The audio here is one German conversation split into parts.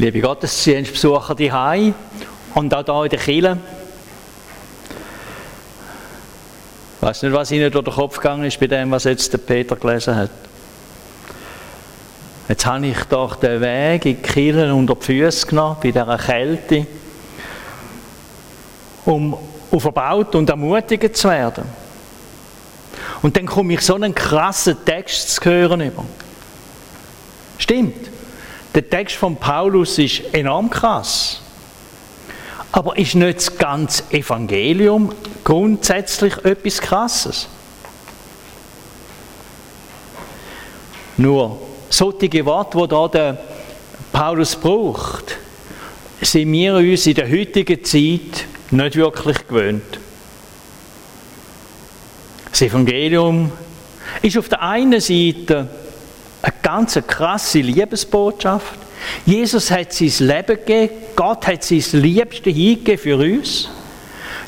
Liebe Gottesdienstbesucher die und auch hier in der Kirche. Ich weiß nicht, was Ihnen durch den Kopf gegangen ist bei dem, was jetzt der Peter gelesen hat. Jetzt habe ich doch den Weg in die Kirche unter die Füße genommen, bei dieser Kälte, um aufgebaut und ermutigt zu werden. Und dann komme ich so einen krassen Text zu hören über. Stimmt. Der Text von Paulus ist enorm krass. Aber ist nicht das ganze Evangelium grundsätzlich etwas Krasses? Nur solche Worte, die da der Paulus braucht, sind wir uns in der heutigen Zeit nicht wirklich gewöhnt. Das Evangelium ist auf der einen Seite eine ganz krasse Liebesbotschaft. Jesus hat sein Leben gegeben, Gott hat sein Liebste hingegeben für uns,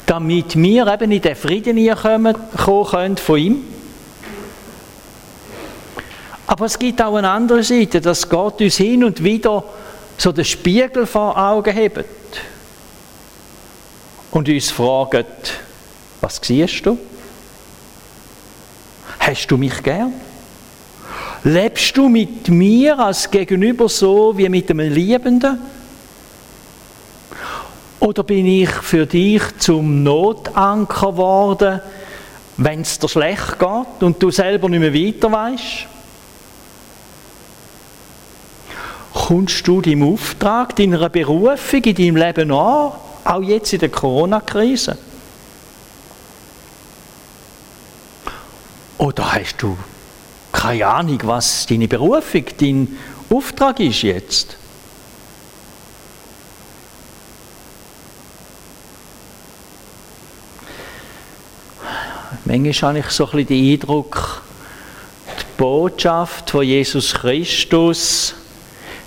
damit wir eben in den Frieden kommen können von ihm. Aber es gibt auch eine andere Seite, dass Gott uns hin und wieder so den Spiegel vor Augen hebt und uns fragt, was siehst du? Hast du mich gern? Lebst du mit mir als Gegenüber so wie mit einem Liebenden? Oder bin ich für dich zum Notanker geworden, wenn es dir schlecht geht und du selber nicht mehr weiter weißt? Kommst du deinem Auftrag, deiner Berufung in deinem Leben an, auch jetzt in der Corona-Krise? Oder hast du keine Ahnung, was deine Berufung, dein Auftrag ist jetzt. Manchmal habe ich so ein bisschen den Eindruck, die Botschaft von Jesus Christus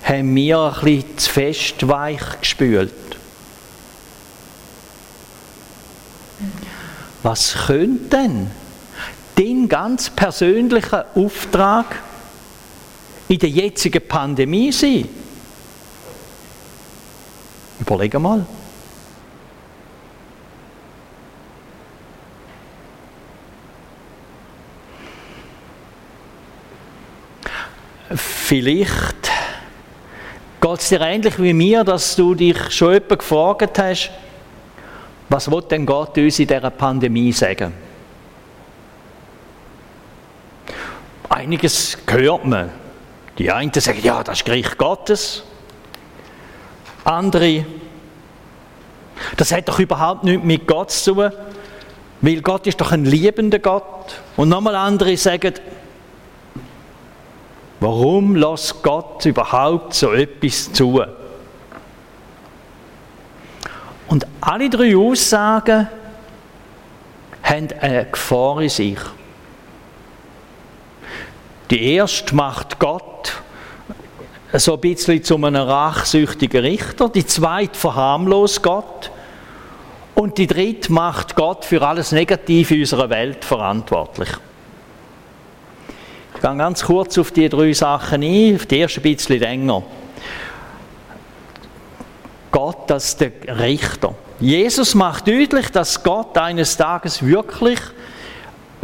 haben wir ein bisschen zu fest weich gespült. Was könnte denn dein ganz persönlicher Auftrag in der jetzigen Pandemie sein? Überleg mal. Vielleicht geht es dir ähnlich wie mir, dass du dich schon jemand gefragt hast, was will denn Gott uns in dieser Pandemie sagen? Einiges hört man. Die einen sagen, ja, das ist Gericht Gottes. Andere, das hat doch überhaupt nichts mit Gott zu tun, weil Gott ist doch ein liebender Gott. Und nochmal andere sagen, warum lässt Gott überhaupt so etwas zu? Und alle drei Aussagen haben eine Gefahr in sich. Die erste macht Gott so ein bisschen zu einem rachsüchtigen Richter, die zweite verharmlost Gott und die dritte macht Gott für alles Negative in unserer Welt verantwortlich. Ich gehe ganz kurz auf die drei Sachen ein, auf die erste ein bisschen länger. Gott als der Richter. Jesus macht deutlich, dass Gott eines Tages wirklich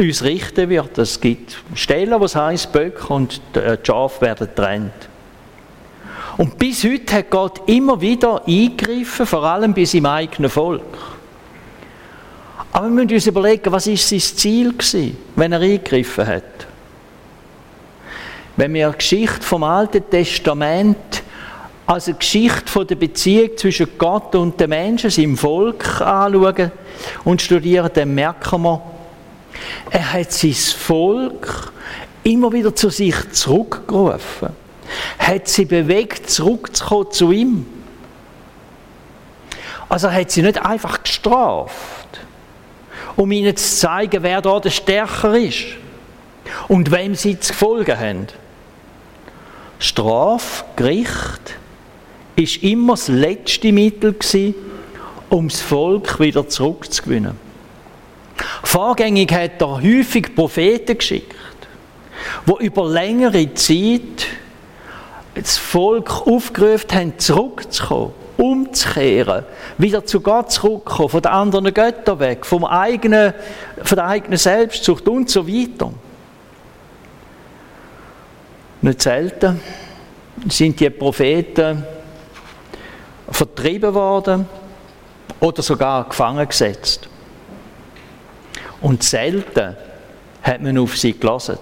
uns richten wird. Es gibt Stellen, wo es heißt, Böcke und die Schafe werden getrennt. Und bis heute hat Gott immer wieder eingegriffen, vor allem bei seinem eigenen Volk. Aber wir müssen uns überlegen, was ist sein Ziel gewesen, wenn er eingegriffen hat. Wenn wir die Geschichte vom Alten Testament als eine Geschichte der Beziehung zwischen Gott und den Menschen, seinem Volk anschauen und studieren, dann merken wir, er hat sein Volk immer wieder zu sich zurückgerufen, hat sie bewegt, zurückzukommen zu ihm. Also er hat sie nicht einfach gestraft, um ihnen zu zeigen, wer da der Stärker ist und wem sie zu folgen haben. Straf, Gericht, ist immer das letzte Mittel gewesen, um das Volk wieder zurückzugewinnen. Vorgängig hat er häufig Propheten geschickt, wo über längere Zeit das Volk aufgerufen haben, zurückzukommen, umzukehren, wieder zu Gott zurückzukommen, von den anderen Göttern weg, vom eigenen, von der eigenen Selbstsucht und so weiter. Nicht selten sind die Propheten vertrieben worden oder sogar gefangen gesetzt. Und selten hat man auf sie gelassen.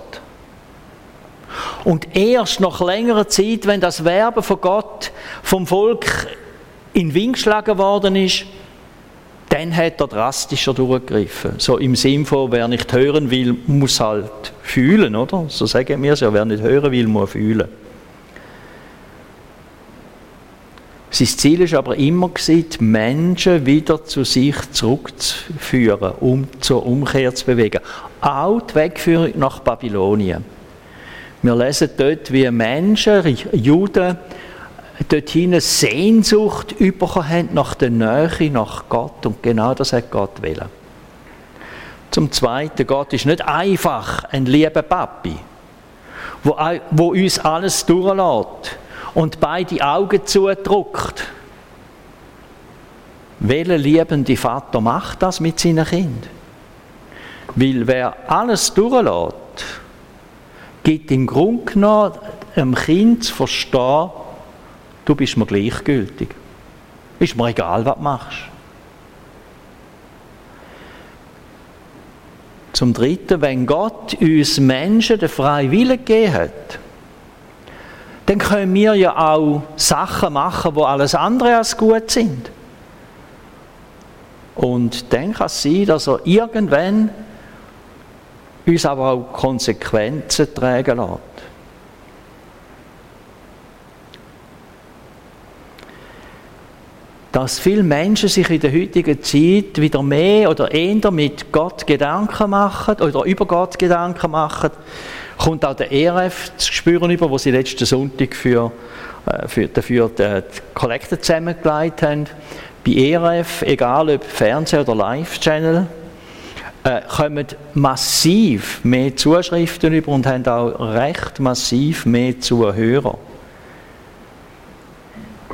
Und erst nach längerer Zeit, wenn das Werben von Gott vom Volk in Wind geschlagen worden ist, dann hat er drastischer durchgegriffen. So im Sinn von, wer nicht hören will, muss halt fühlen, oder? So sagen wir es ja, wer nicht hören will, muss fühlen. Sein Ziel ist aber immer die Menschen wieder zu sich zurückzuführen, um zur Umkehr zu bewegen. Auch die Wegführung nach Babylonien. Wir lesen dort, wie Menschen, Juden, dorthin eine Sehnsucht bekommen haben nach der Nähe, nach Gott. Und genau das hat Gott wollen. Zum Zweiten, Gott ist nicht einfach ein lieber Papi, wo, wo uns alles durchlässt und beide Augen zudruckt. Welcher liebende Vater macht das mit seinen Kindern? Weil wer alles durchlässt, gibt im Grunde genommen einem Kind zu verstehen, du bist mir gleichgültig. Ist mir egal, was du machst. Zum Dritten, wenn Gott uns Menschen den freien Willen gegeben hat, dann können wir ja auch Sachen machen, wo alles andere als gut sind. Und dann kann es sein, dass er irgendwann uns aber auch Konsequenzen tragen lässt. Dass viele Menschen sich in der heutigen Zeit wieder mehr oder eher mit Gott Gedanken machen oder über Gott Gedanken machen, kommt auch der ERF zu spüren über, wo sie letzten Sonntag für, äh, für, dafür die Kollekte zusammengelegt haben. Bei ERF, egal ob Fernseh- oder Live-Channel, äh, kommen massiv mehr Zuschriften über und haben auch recht massiv mehr Zuhörer.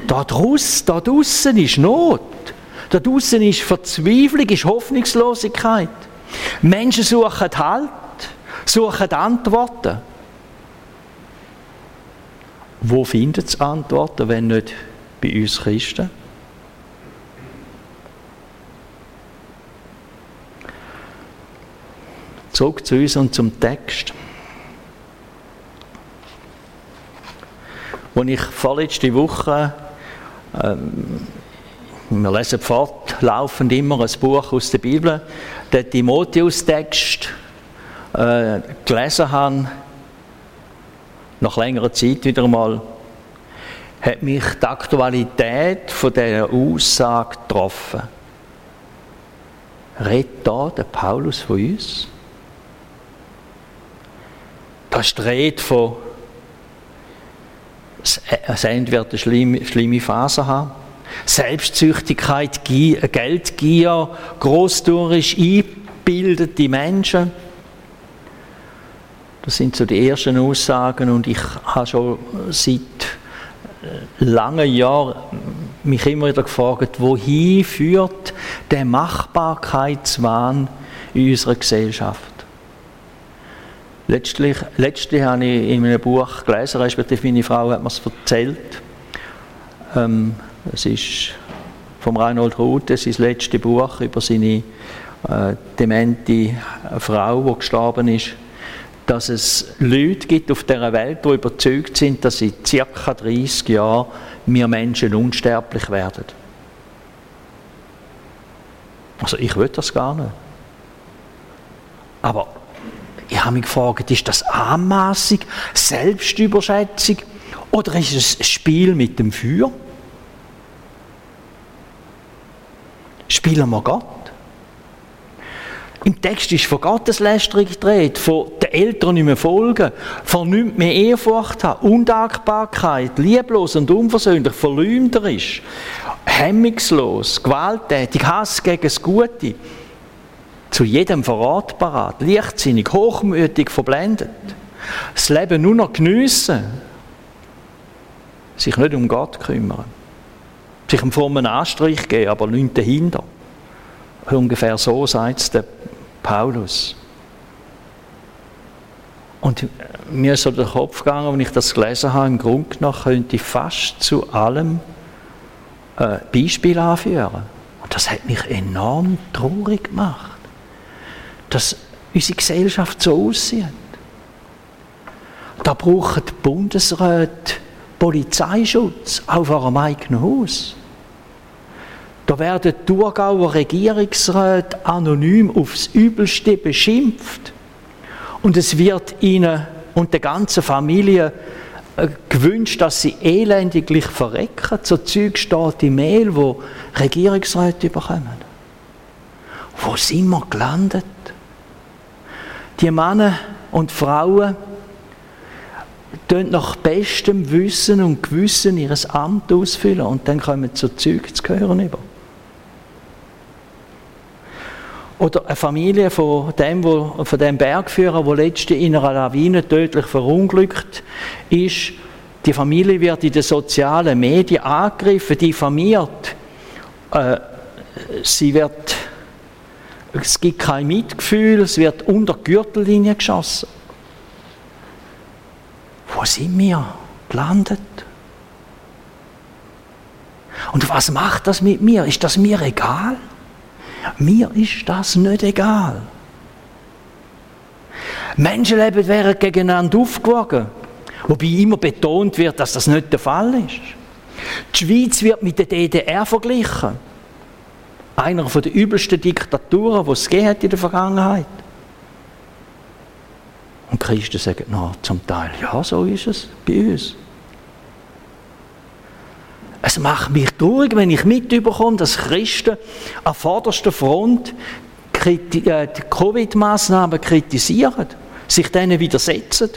Da draussen, da draussen ist Not. Da draussen ist Verzweiflung, ist Hoffnungslosigkeit. Menschen suchen Halt suchen Antworten. Wo findet es Antworten, wenn nicht bei uns Christen? Zurück zu uns und zum Text. Als ich vorletzte Woche, ähm, wir lesen fortlaufend immer ein Buch aus der Bibel, den Timotheus-Text äh, gelesen habe, nach längerer Zeit wieder einmal, hat mich die Aktualität von dieser Aussage getroffen. Redet da der Paulus von uns? Da ist die Rede von, das Ende wird eine schlimme, schlimme Phase haben. Selbstsüchtigkeit, Geldgier, großturisch eingebildete Menschen das sind so die ersten Aussagen und ich habe schon seit äh, langen Jahren mich immer wieder gefragt, wohin führt der Machbarkeitswahn in unserer Gesellschaft? Letztlich, letztlich habe ich in einem Buch gelesen, respektive meine Frau hat mir es erzählt. Ähm, es ist vom Reinhold Rute, sein letztes Buch über seine äh, demente Frau, die gestorben ist dass es Leute gibt auf dieser Welt, die überzeugt sind, dass in ca. 30 Jahren wir Menschen unsterblich werden. Also ich will das gar nicht. Aber ich habe mich gefragt, ist das Anmaßung, Selbstüberschätzung oder ist es ein Spiel mit dem Feuer? Spielen wir Gott? Im Text ist von Gotteslästerung gedreht, von den Eltern nicht mehr folgen, von nichts mehr Ehrfurcht haben, Undankbarkeit, lieblos und unversöhnlich, verleumderisch, hemmungslos, gewalttätig, Hass gegen das Gute, zu jedem Verrat parat, leichtsinnig, hochmütig, verblendet, das Leben nur noch geniessen. sich nicht um Gott kümmern. Sich einen Anstrich geben, aber nichts dahinter. Ungefähr so sagt es der Paulus. Und mir ist so der Kopf gegangen, wenn ich das gelesen habe, im Grunde genommen könnte ich fast zu allem äh, Beispiel anführen. Und das hat mich enorm traurig gemacht, dass unsere Gesellschaft so aussieht. Da brauchen Bundesräte Polizeischutz auf eurem eigenen Haus. Da werden die Thurgauer Regierungsräte anonym aufs Übelste beschimpft. Und es wird ihnen und der ganzen Familie äh, gewünscht, dass sie elendiglich verrecken. So Zeug steht im Mail, wo Regierungsräte bekommen. Wo sind wir gelandet? Die Männer und Frauen tun nach bestem Wissen und Gewissen ihr Amt ausfüllen und dann kommen zu Zeug zu hören über. Oder eine Familie von dem, von dem Bergführer, der letzte in einer Lawine tödlich verunglückt ist. Die Familie wird in den sozialen Medien angegriffen, diffamiert. Äh, sie wird, es gibt kein Mitgefühl, es wird unter die Gürtellinie geschossen. Wo sind wir gelandet? Und was macht das mit mir? Ist das mir egal? Mir ist das nicht egal. Menschenleben werden gegeneinander aufgewogen, wobei immer betont wird, dass das nicht der Fall ist. Die Schweiz wird mit der DDR verglichen. Einer der übelsten Diktaturen, die es hat in der Vergangenheit. Und Christen sagen, na, zum Teil, ja, so ist es bei uns. Es macht mich traurig, wenn ich mitbekomme, dass Christen an vorderster Front äh, die Covid-Maßnahmen kritisieren, sich denen widersetzen.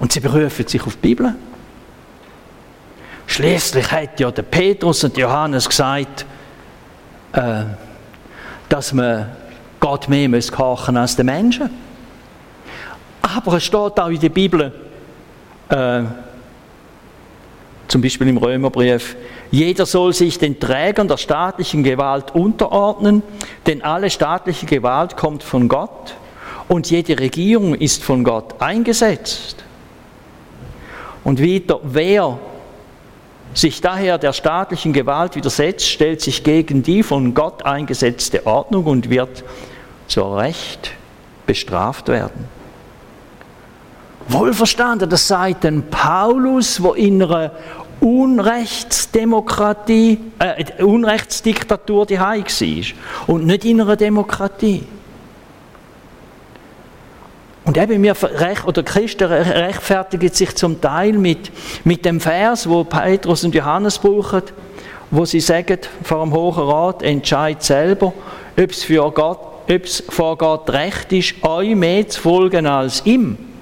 Und sie berufen sich auf die Bibel. Schließlich hat ja der Petrus und Johannes gesagt, äh, dass man Gott mehr muss kochen als der Menschen. Aber es steht auch in der Bibel, äh, zum Beispiel im Römerbrief, jeder soll sich den Trägern der staatlichen Gewalt unterordnen, denn alle staatliche Gewalt kommt von Gott und jede Regierung ist von Gott eingesetzt. Und wieder, wer sich daher der staatlichen Gewalt widersetzt, stellt sich gegen die von Gott eingesetzte Ordnung und wird zu Recht bestraft werden. Wohlverstanden, das sagt ein Paulus, wo in einer Unrechtsdemokratie, äh, Unrechtsdiktatur die war und nicht in einer Demokratie. Und eben wir oder Christen rechtfertigen sich zum Teil mit, mit dem Vers, wo Petrus und Johannes brauchen, wo sie sagen vor dem Hohen Rat, entscheid selber, ob es für Gott, ob es vor Gott recht ist, euch mehr zu folgen als ihm.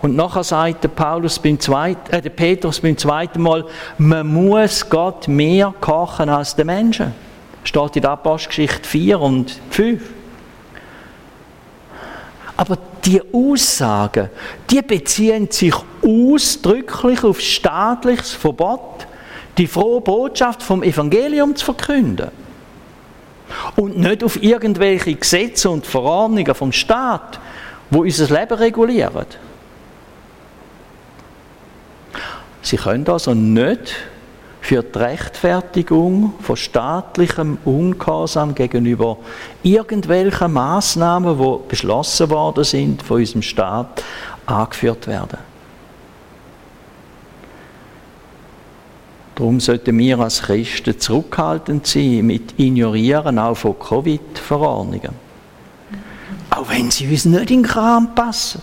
Und nachher sagt der, Paulus beim zweiten, äh, der Petrus beim zweiten Mal, man muss Gott mehr kochen als den Menschen. Steht in der Apostelgeschichte 4 und 5. Aber die Aussagen, die beziehen sich ausdrücklich auf staatliches Verbot, die frohe Botschaft vom Evangelium zu verkünden. Und nicht auf irgendwelche Gesetze und Verordnungen vom Staat, wo unser Leben regulieren. Sie können also nicht für die Rechtfertigung von staatlichem Ungehorsam gegenüber irgendwelchen Maßnahmen, die beschlossen worden sind von unserem Staat, angeführt werden. Darum sollten wir als Christen zurückhaltend sein mit Ignorieren auch von Covid-Verordnungen. Auch wenn sie uns nicht in den Kram passen.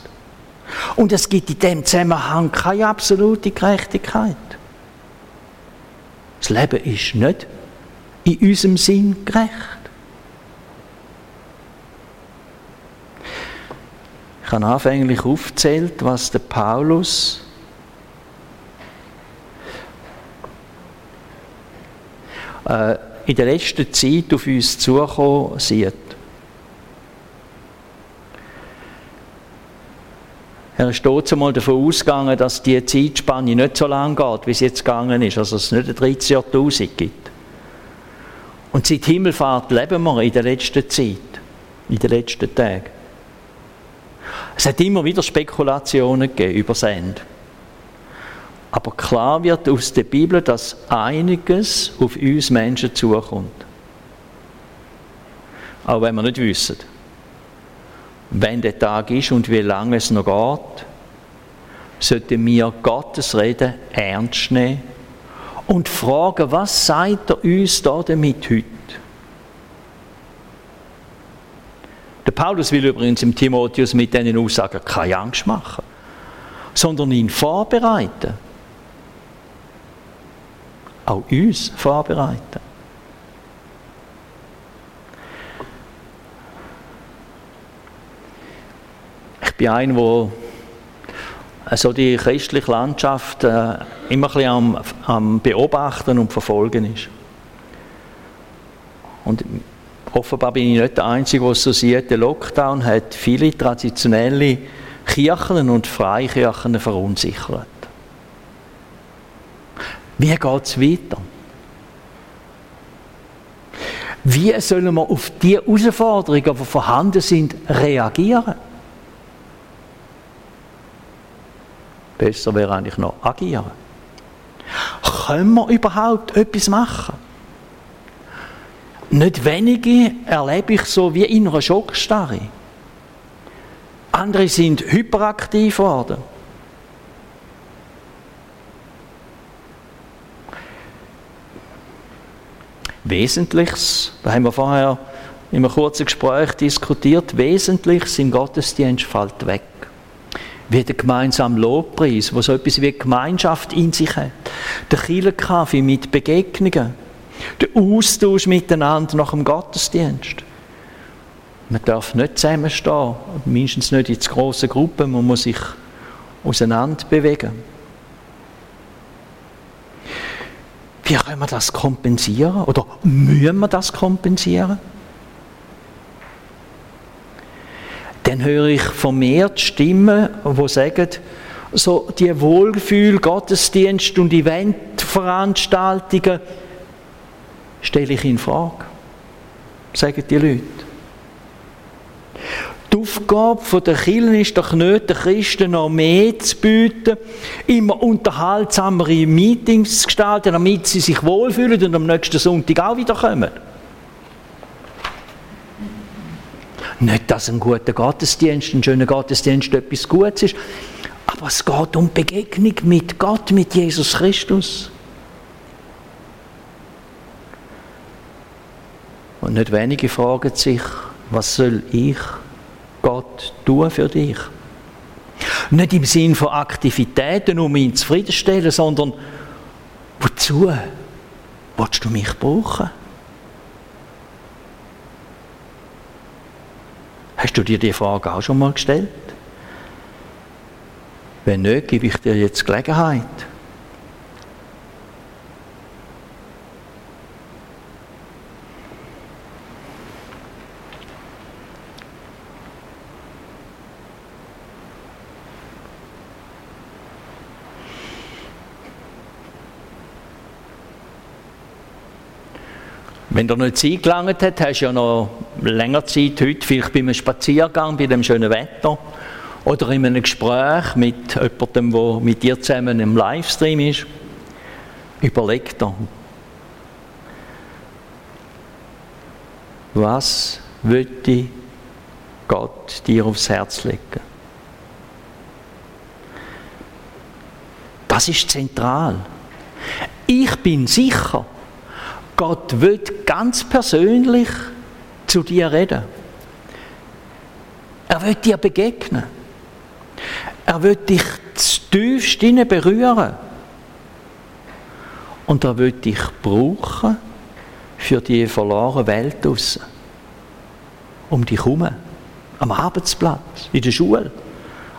Und es gibt in dem Zusammenhang keine absolute Gerechtigkeit. Das Leben ist nicht in unserem Sinn gerecht. Ich habe anfänglich aufgezählt, was der Paulus äh, in der letzten Zeit auf uns zukommen sieht. Er ist dort einmal davon ausgegangen, dass die Zeitspanne nicht so lang geht, wie es jetzt gegangen ist, also dass es nicht ein 13 Jahrtausend gibt. Und seit Himmelfahrt leben wir in der letzten Zeit, in den letzten Tagen. Es hat immer wieder Spekulationen gegeben über das Ende. Aber klar wird aus der Bibel, dass einiges auf uns Menschen zukommt. Auch wenn wir nicht wissen, wenn der Tag ist und wie lange es noch geht, sollten wir Gottes Reden ernst nehmen und fragen, was sagt er uns da damit heute? Der Paulus will übrigens im Timotheus mit diesen Aussagen keine Angst machen, sondern ihn vorbereiten. Auch uns vorbereiten. Bin ein, der also die christliche Landschaft äh, immer ein bisschen am, am Beobachten und Verfolgen ist. Und offenbar bin ich nicht der Einzige, der so sieht, der Lockdown hat viele traditionelle Kirchen und Freikirchen verunsichert. Wie geht es weiter? Wie sollen wir auf die Herausforderungen, die vorhanden sind, reagieren? Besser wäre eigentlich noch agieren. Können wir überhaupt etwas machen? Nicht wenige erlebe ich so wie in einer Schockstarre. Andere sind hyperaktiv worden. Wesentliches, da haben wir vorher in einem kurzen Gespräch diskutiert, Wesentliches im Gottesdienst fällt weg wie der gemeinsame Lobpreis, wo so etwas wie Gemeinschaft in sich hat. Der Kirchenkaffee mit Begegnungen. Der Austausch miteinander nach dem Gottesdienst. Man darf nicht zusammenstehen, mindestens nicht in grossen Gruppen, man muss sich auseinander bewegen. Wie können wir das kompensieren? Oder müssen wir das kompensieren? Dann höre ich vermehrt Stimmen, die sagen, so die Wohlgefühl, Gottesdienst und Eventveranstaltungen stelle ich in Frage, sagen die Leute. Die Aufgabe der Kirche ist doch nicht, den Christen noch mehr zu bieten, immer unterhaltsamere Meetings zu gestalten, damit sie sich wohlfühlen und am nächsten Sonntag auch wieder kommen. Nicht, dass ein guter Gottesdienst, ein schöner Gottesdienst etwas Gutes ist, aber es geht um Begegnung mit Gott, mit Jesus Christus. Und nicht wenige fragen sich, was soll ich Gott tun für dich? Nicht im Sinn von Aktivitäten, um ihn zufriedenstellen, sondern wozu willst du mich brauchen? Hast du dir die Frage auch schon mal gestellt? Wenn nicht, gebe ich dir jetzt Gelegenheit. Wenn er nicht Zeit gelangt hat, hast du ja noch länger Zeit heute, vielleicht bei einem Spaziergang, bei dem schönen Wetter oder in einem Gespräch mit jemandem, der mit dir zusammen im Livestream ist. Überleg dir, was würde Gott dir aufs Herz legen? Das ist zentral. Ich bin sicher, Gott will ganz persönlich zu dir reden. Er will dir begegnen. Er will dich tiefst berühren. Und er will dich brauchen für die verlorene Welt draussen. Um dich herum. Am Arbeitsplatz, in der Schule.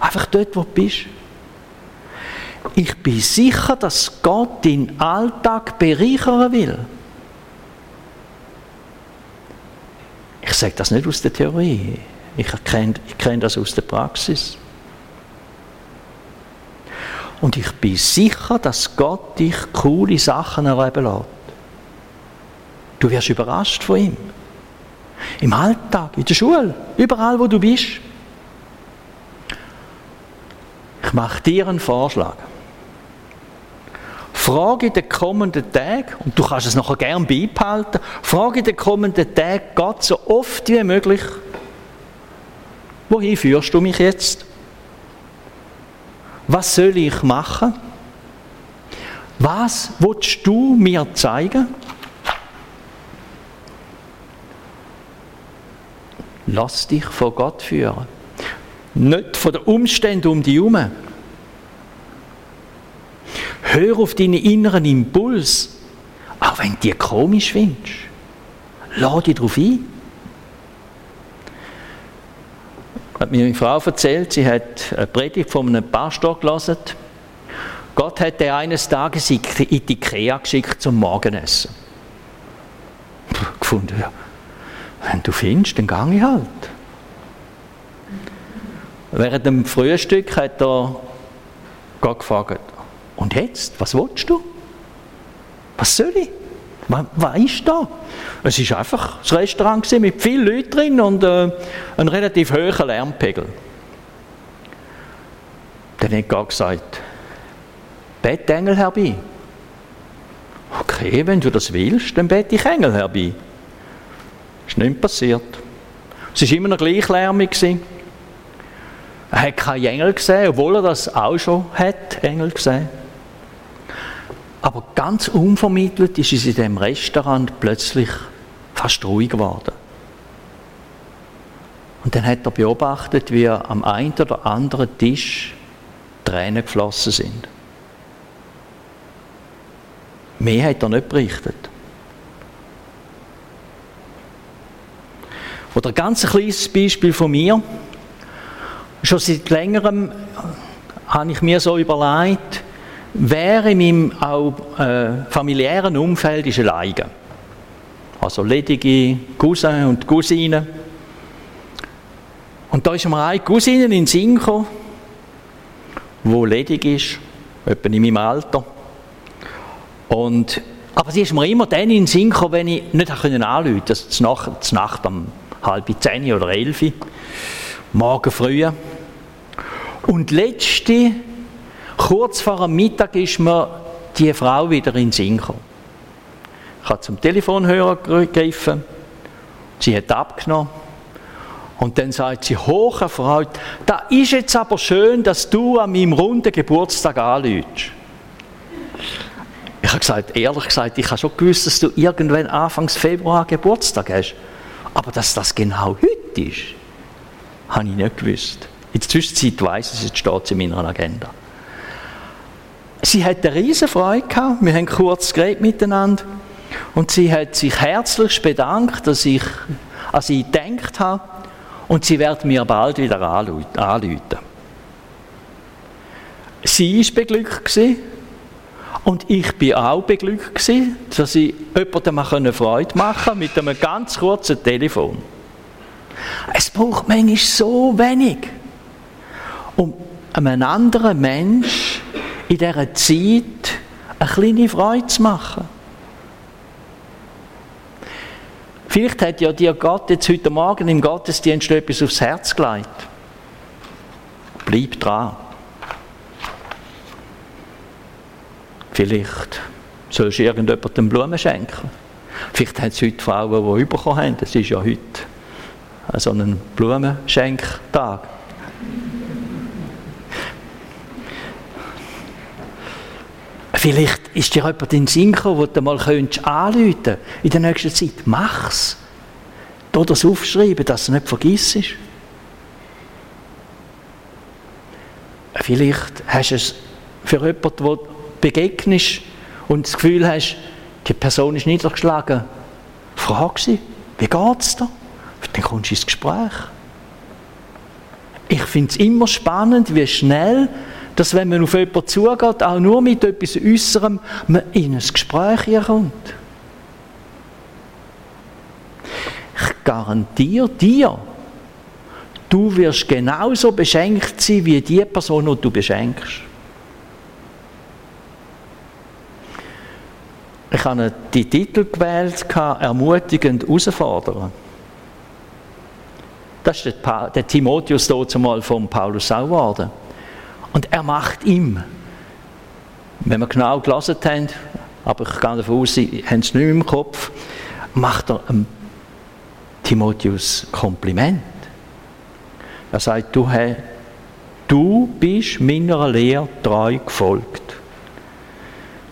Einfach dort, wo du bist. Ich bin sicher, dass Gott deinen Alltag bereichern will. Sage das nicht aus der Theorie. Ich kenne, ich kenne das aus der Praxis. Und ich bin sicher, dass Gott dich coole Sachen erleben lässt. Du wirst überrascht von ihm. Im Alltag, in der Schule, überall, wo du bist. Ich mache dir einen Vorschlag. Frage in den kommenden Tagen, und du kannst es nachher gerne beibehalten, frage in den kommenden Tagen Gott so oft wie möglich, wohin führst du mich jetzt? Was soll ich machen? Was willst du mir zeigen? Lass dich von Gott führen. Nicht von den Umständen um dich herum. Hör auf deinen inneren Impuls, auch wenn du dir komisch findest. Lass dich darauf ein. Hat mir eine Frau erzählt, sie hat eine Predigt von einem Pastor gelesen. Gott hat er eines Tages in die Ikea geschickt zum Morgenessen. Gefunden, ja, wenn du findest, dann gang ich halt. Während dem Frühstück hat er Gott gefragt, und jetzt, was willst du? Was soll ich? Was, ist da? Es war einfach das Restaurant mit vielen Leuten drin und äh, einem relativ hohen Lärmpegel. Dann hat Gott gesagt, bett Engel herbei. Okay, wenn du das willst, dann bete ich Engel herbei. Ist nicht passiert. Es war immer noch gleich lärmig. Er hat keine Engel gesehen, obwohl er das auch schon hat, Engel gesehen. Aber ganz unvermittelt ist es in dem Restaurant plötzlich fast ruhig geworden. Und dann hat er beobachtet, wie am einen oder anderen Tisch Tränen geflossen sind. Mehr hat er nicht berichtet. Oder ein ganz kleines Beispiel von mir. Schon seit längerem habe ich mir so überlegt, wer in meinem auch, äh, familiären Umfeld ist alleine. Also ledige Cousins und Cousinen. Und da ist mir eine Cousine in den Sinn die ledig ist, etwa in meinem Alter. Und, aber sie ist mir immer dann in gekommen, wenn ich nicht anrufen konnte. Das ist Nacht, Nacht um halb zehn oder elf, morgen früh. Und letzte Kurz vor dem Mittag ist mir die Frau wieder in den Sinn gekommen. Ich habe zum Telefonhörer gegriffen, sie hat abgenommen und dann sagt sie, hoch erfreut, da ist jetzt aber schön, dass du an meinem runden Geburtstag anläutst. Ich habe gesagt, ehrlich gesagt, ich habe schon gewusst, dass du irgendwann Anfang Februar Geburtstag hast. Aber dass das genau heute ist, habe ich nicht gewusst. In der Zwischenzeit weiss ich es, jetzt steht es in meiner Agenda. Sie hat eine riesen Freude gehabt. Wir haben kurz geredet miteinander. Und sie hat sich herzlich bedankt, dass ich an sie gedacht habe. Und sie wird mir bald wieder anrufen. Sie war beglückt und ich war auch beglückt dass ich jemandem Freude machen konnte mit einem ganz kurzen Telefon. Es braucht manchmal so wenig, um einem anderen Menschen in dieser Zeit eine kleine Freude zu machen. Vielleicht hat ja dir Gott jetzt heute Morgen im Gottesdienst etwas aufs Herz gelegt. Bleib dran. Vielleicht sollst du irgendjemandem Blumen schenken. Vielleicht haben es heute Frauen, die bekommen haben. Es ist ja heute so ein Blumenschenktag. Vielleicht ist dir jemand in den Sinn gekommen, wo du mal anrufen könntest in der nächsten Zeit. Mach's. Du das aufschreiben, dass du nicht vergisst. Vielleicht hast du es für jemanden, der begegnest und das Gefühl hast, die Person ist niedergeschlagen. Frag sie, wie geht es dir? Dann kommst du ins Gespräch. Ich finde es immer spannend, wie schnell dass wenn man auf jemanden zugeht, auch nur mit etwas Äußerem, man in ein Gespräch kommt. Ich garantiere dir, du wirst genauso beschenkt sein, wie die Person, die du beschenkst. Ich habe die Titel gewählt, ermutigend herausfordern. Das ist der, Timotheus dort zumal von Paulus auch geworden. Und er macht ihm, wenn wir genau gelesen haben, aber ich gehe davon aus, Sie haben es nicht mehr im Kopf, macht er Timotheus Kompliment. Er sagt, du, hey, du bist meiner Lehre treu gefolgt.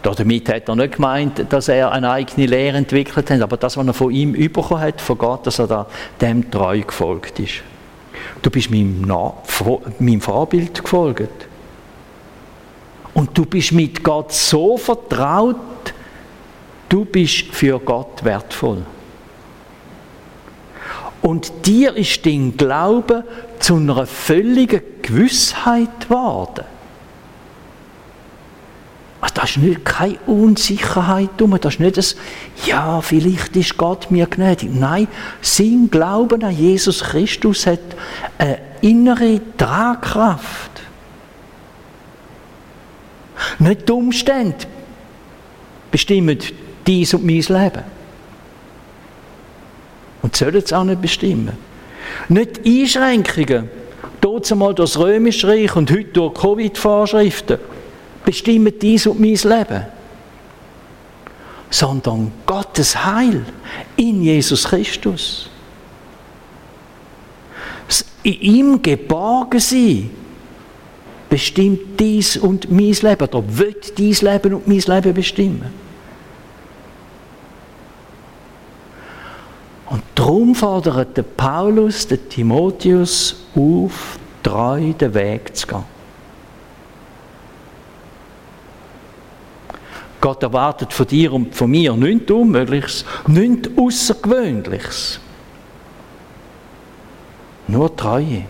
Damit hat er nicht gemeint, dass er eine eigene Lehre entwickelt hat, aber das, was er von ihm bekommen hat, von Gott, dass er da dem treu gefolgt ist. Du bist meinem, meinem Vorbild gefolgt. Und du bist mit Gott so vertraut, du bist für Gott wertvoll. Und dir ist dein Glaube zu einer völligen Gewissheit geworden. Also das ist nicht keine Unsicherheit drum, das ist nicht das, ja, vielleicht ist Gott mir gnädig. Nein, sein Glauben an Jesus Christus hat eine innere Tragkraft. Nicht die Umstände bestimmen dies und mein Leben. Und sollen es auch nicht bestimmen. Nicht die Einschränkungen, dort einmal durch das Römische Reich und heute durch Covid-Vorschriften, bestimmen dies und mein Leben. Sondern Gottes Heil in Jesus Christus. In ihm geborgen sein, bestimmt dies und mein Leben, oder wird dies Leben und mein Leben bestimmen. Und darum fordert der Paulus den Timotheus auf, treu den Weg zu gehen. Gott erwartet von dir und von mir nichts Unmögliches, nichts Außergewöhnliches. Nur Treue.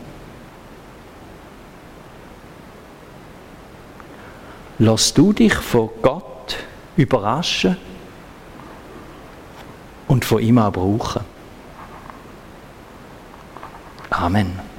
Lass du dich von Gott überraschen und von ihm auch brauchen. Amen.